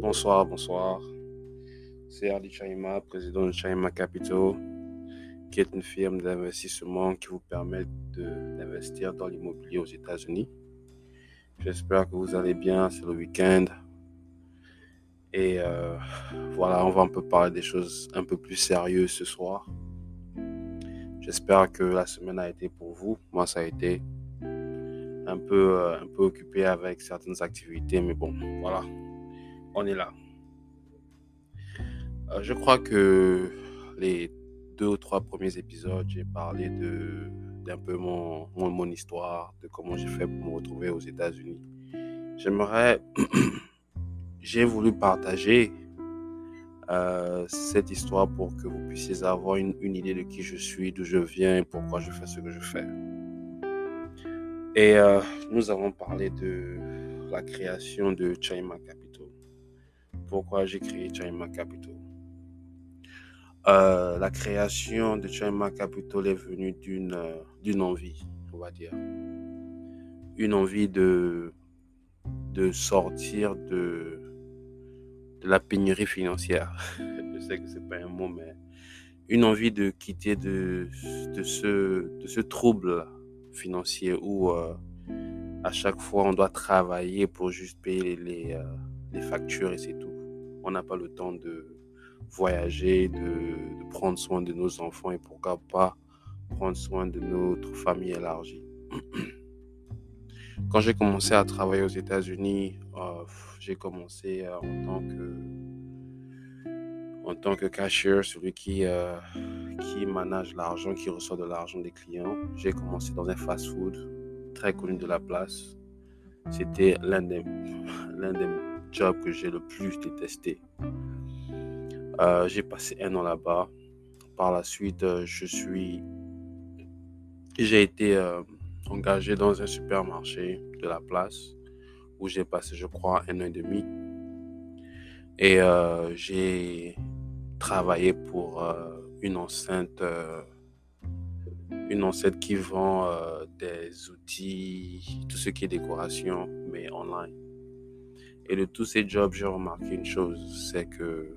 Bonsoir, bonsoir. C'est Ardi Chaima, président de Chaima Capital, qui est une firme d'investissement qui vous permet d'investir dans l'immobilier aux États-Unis. J'espère que vous allez bien, c'est le week-end. Et euh, voilà, on va un peu parler des choses un peu plus sérieuses ce soir. J'espère que la semaine a été pour vous. Moi, ça a été un peu, euh, un peu occupé avec certaines activités, mais bon, voilà, on est là. Euh, je crois que les deux ou trois premiers épisodes, j'ai parlé de d'un peu mon, mon, histoire, de comment j'ai fait pour me retrouver aux États-Unis. J'aimerais, j'ai voulu partager euh, cette histoire pour que vous puissiez avoir une, une idée de qui je suis, d'où je viens et pourquoi je fais ce que je fais. Et euh, nous avons parlé de la création de Chaima Capital. Pourquoi j'ai créé Chaima Capital euh, La création de Chaima Capital est venue d'une euh, d'une envie, on va dire. Une envie de, sortir de, la pénurie financière. Je sais que c'est pas un mot, mais une envie de quitter de, ce, trouble financier où euh, à chaque fois on doit travailler pour juste payer les, les factures et c'est tout. On n'a pas le temps de voyager, de, prendre soin de nos enfants et pourquoi pas prendre soin de notre famille élargie. Quand j'ai commencé à travailler aux États-Unis, euh, j'ai commencé euh, en tant que en tant que cashier, celui qui, euh, qui manage l'argent, qui reçoit de l'argent des clients. J'ai commencé dans un fast-food très connu de la place. C'était l'un des, l'un des jobs que j'ai le plus détesté. Euh, j'ai passé un an là-bas. Par la suite, euh, je suis, j'ai été euh, engagé dans un supermarché de la place où j'ai passé, je crois, un an et demi. Et j'ai travaillé pour une enceinte, une enceinte qui vend des outils, tout ce qui est décoration, mais online. Et de tous ces jobs, j'ai remarqué une chose, c'est que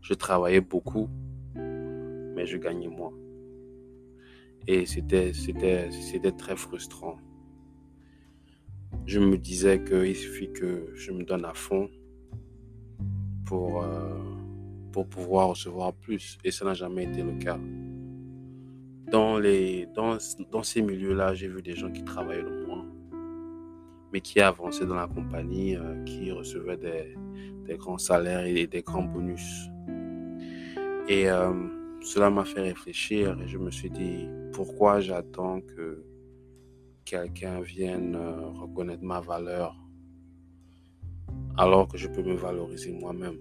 je travaillais beaucoup, mais je gagnais moins. Et c'était, très frustrant. Je me disais qu'il suffit que je me donne à fond pour, euh, pour pouvoir recevoir plus. Et ça n'a jamais été le cas. Dans, les, dans, dans ces milieux-là, j'ai vu des gens qui travaillaient le moins, mais qui avançaient dans la compagnie, euh, qui recevaient des, grands salaires et des grands bonus. Et euh, cela m'a fait réfléchir et je me suis dit, pourquoi j'attends que quelqu'un vienne euh, reconnaître ma valeur alors que je peux me valoriser moi-même?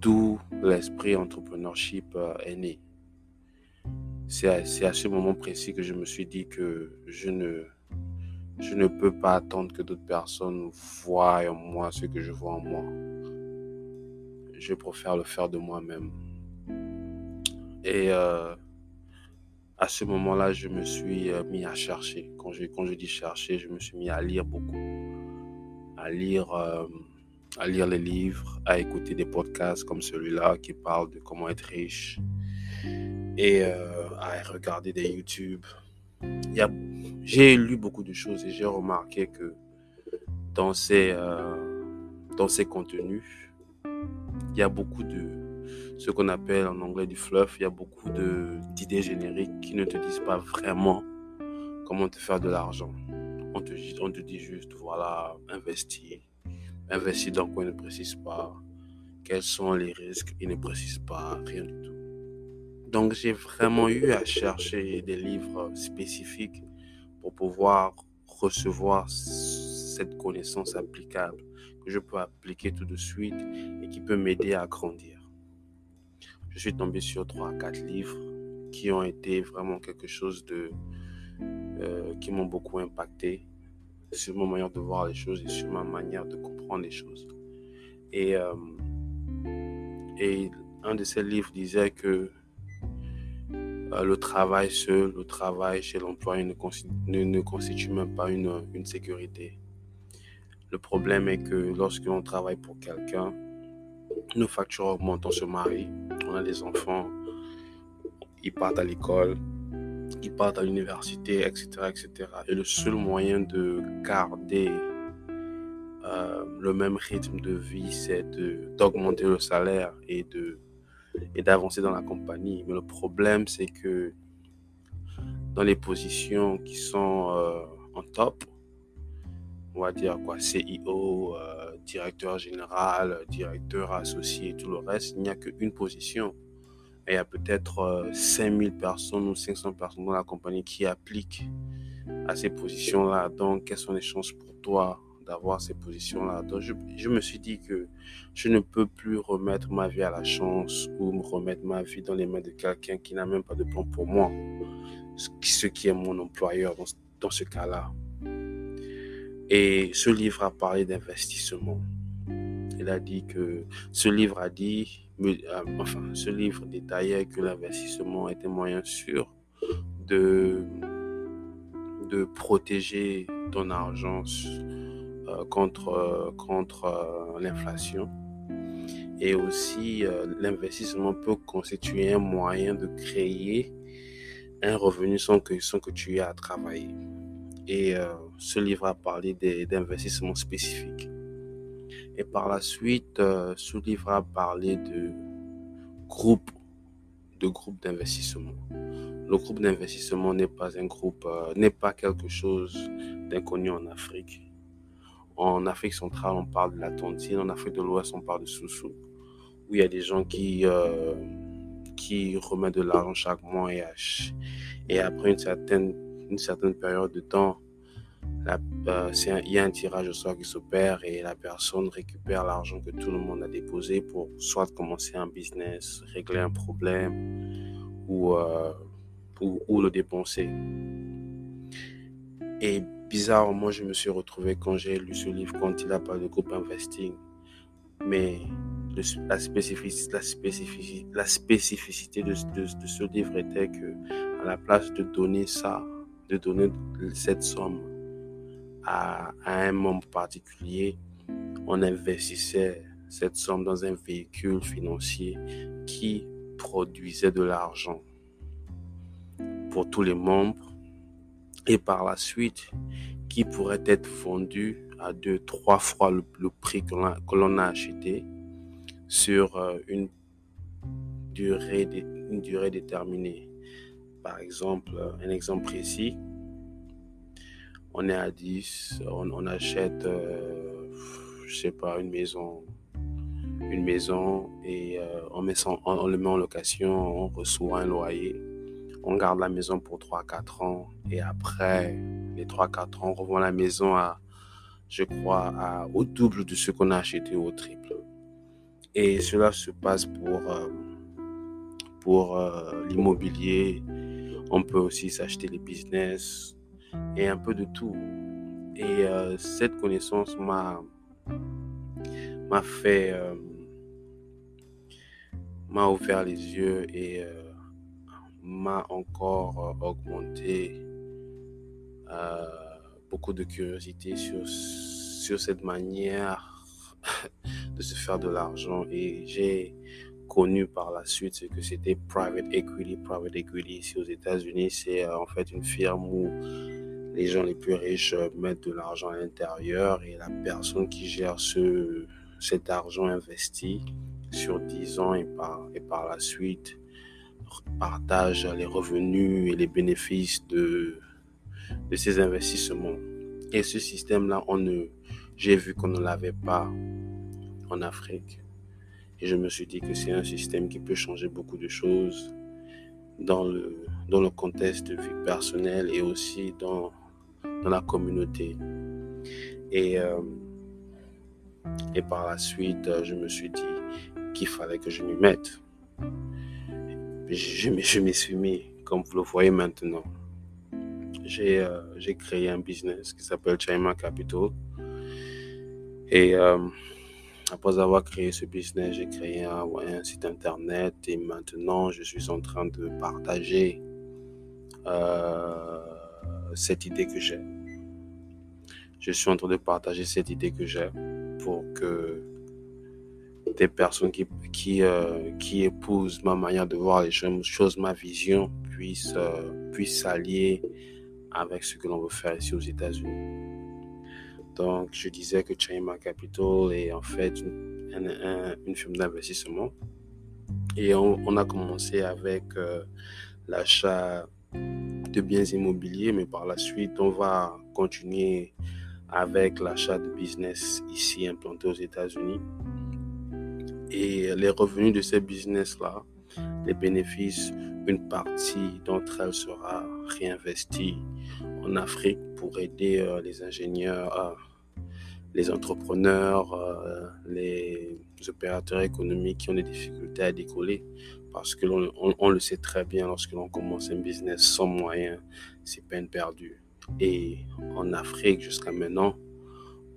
D'où l'esprit entrepreneurship est né. C'est à, ce moment précis que je me suis dit que je ne, je ne peux pas attendre que d'autres personnes voient en moi ce que je vois en moi. Je préfère le faire de moi-même. Et euh, à ce moment-là, je me suis euh, mis à chercher. Quand je, dis chercher, je me suis mis à lire beaucoup. À lire, euh, à lire les livres, à écouter des podcasts comme celui-là qui parle de comment être riche et euh, à regarder des YouTube. J'ai lu beaucoup de choses et j'ai remarqué que dans ces, euh, dans ces contenus, il y a beaucoup de ce qu'on appelle en anglais du fluff. Il y a beaucoup d'idées génériques qui ne te disent pas vraiment comment te faire de l'argent. On te, dit juste, voilà, investir. Investir dans quoi ne précise pas. Quels sont les risques? Il ne précise pas rien du tout. Donc j'ai vraiment eu à chercher des livres spécifiques pour pouvoir recevoir cette connaissance applicable que je peux appliquer tout de suite et qui peut m'aider à grandir je suis tombé sur trois, quatre livres qui ont été vraiment quelque chose de euh, qui m'ont beaucoup impacté sur ma manière de voir les choses et sur ma manière de comprendre les choses. Et, euh, et un de ces livres disait que le travail seul, le travail chez l'employé ne, ne, ne, constitue même pas une, une sécurité. Le problème est que lorsque l'on travaille pour quelqu'un, nos factures augmentent, on se marie, on a des enfants, ils partent à l'école, ils partent à l'université, etc., etc. Et le seul moyen de garder euh, le même rythme de vie, c'est d'augmenter le salaire et de et d'avancer dans la compagnie. Mais le problème, c'est que dans les positions qui sont euh, en top, on va dire quoi, CIO, euh, directeur général, directeur associé, tout le reste, il n'y a qu'une position. Et il y a peut-être 5000 euh, personnes ou 500 personnes dans la compagnie qui appliquent à ces positions-là. Donc, quelles sont les chances pour toi d'avoir ces positions-là. Donc, je, me suis dit que je ne peux plus remettre ma vie à la chance ou me remettre ma vie dans les mains de quelqu'un qui n'a même pas de plan pour moi, ce qui est mon employeur dans, ce cas-là. Et ce livre a parlé d'investissement. Il a dit que ce livre a dit, euh, enfin, ce livre détaillait que l'investissement était moyen sûr de, de protéger ton argent contre, euh, contre euh, l'inflation. Et aussi, l'investissement peut constituer un moyen de créer un revenu sans que, sans que tu aies à travailler. Et ce livre a parlé d'investissements spécifiques. Et par la suite, ce livre a parlé de groupes de groupes d'investissement. Le groupe d'investissement n'est pas un groupe, n'est pas quelque chose d'inconnu en Afrique. En Afrique centrale, on parle de la tontine. En Afrique de l'Ouest, on parle de soussou. Où il y a des gens qui, euh, qui remettent de l'argent chaque mois et, et après une certaine, une certaine période de temps, euh, il y a un tirage au sort qui s'opère et la personne récupère l'argent que tout le monde a déposé pour soit commencer un business, régler un problème ou, euh, ou, le dépenser. Et bizarrement, je me suis retrouvé quand j'ai lu ce livre, quand il a parlé de groupe investing. Mais la, spécificité, de, ce livre était que, à la place de donner ça, de donner cette somme à, à un membre particulier, on investissait cette somme dans un véhicule financier qui produisait de l'argent pour tous les membres et par la suite qui pourrait être vendu à deux, trois fois le, prix que l'on a, acheté sur euh, une durée, durée déterminée. Par exemple, un exemple précis, on est à 10, on, achète, euh, je sais pas, une maison, une maison et euh, on, met on le met en location, on reçoit un loyer on garde la maison pour 3-4 ans et après les 3-4 ans, on revend la maison à, je crois, au double de ce qu'on a acheté au triple. Et cela se passe pour, euh, euh, l'immobilier. On peut aussi s'acheter les business et un peu de tout. Et euh, cette connaissance m'a m'a fait m'a ouvert les yeux et m'a encore euh, augmenté euh, beaucoup de curiosité sur, sur cette manière de se faire de l'argent et j'ai connu par la suite ce que c'était private equity. Private equity ici aux États-Unis, c'est euh, en fait une firme où les gens les plus riches mettent de l'argent à l'intérieur et la personne qui gère ce, cet argent investi sur 10 ans et par, et par la suite partage les revenus et les bénéfices de, de ces investissements. Et ce système-là, j'ai vu qu'on ne l'avait pas en Afrique. Et je me suis dit que c'est un système qui peut changer beaucoup de choses dans le, dans le contexte de vie personnelle et aussi dans, dans la communauté. Et, euh, et par la suite, je me suis dit qu'il fallait que je m'y mette je, m'y suis mis, comme vous le voyez maintenant. J'ai euh, créé un business qui s'appelle Chima Capital. Et euh, après avoir créé ce business, j'ai créé un, un, site internet et maintenant je suis en train de partager euh, cette idée que j'ai. je suis en train de partager cette idée que j'ai pour que des personnes qui, euh, qui épousent ma manière de voir les choses, ma vision, puissent, euh, puissent s'allier avec ce que l'on veut faire ici aux États-Unis. Donc, je disais que Chainma Capital est en fait une, firme d'investissement. Et on, a commencé avec euh, l'achat de biens immobiliers, mais par la suite, on va continuer avec l'achat de business ici implanté aux États-Unis. Et les revenus de ces business-là, les bénéfices, une partie d'entre elles sera réinvestie en Afrique pour aider euh, les ingénieurs, euh, les entrepreneurs, euh, les opérateurs économiques qui ont des difficultés à décoller. Parce que on, le sait très bien, lorsque l'on commence un business sans moyens, c'est peine perdue. Et en Afrique, jusqu'à maintenant,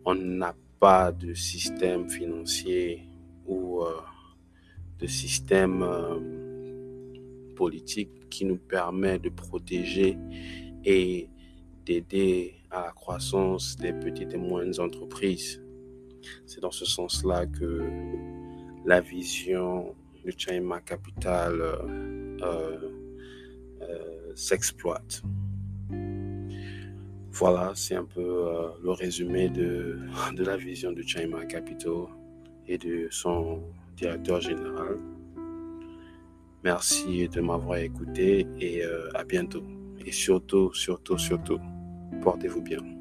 on n'a pas de système financier ou de système politique qui nous permet de protéger et d'aider à la croissance des petites et moyennes entreprises. C'est dans ce sens-là que la vision de Chaima Capital euh, euh, s'exploite. Voilà, c'est un peu euh, le résumé de, de la vision de Chaima Capital et de son directeur général. Merci de m'avoir écouté et à bientôt. Et surtout, surtout, surtout, portez-vous bien.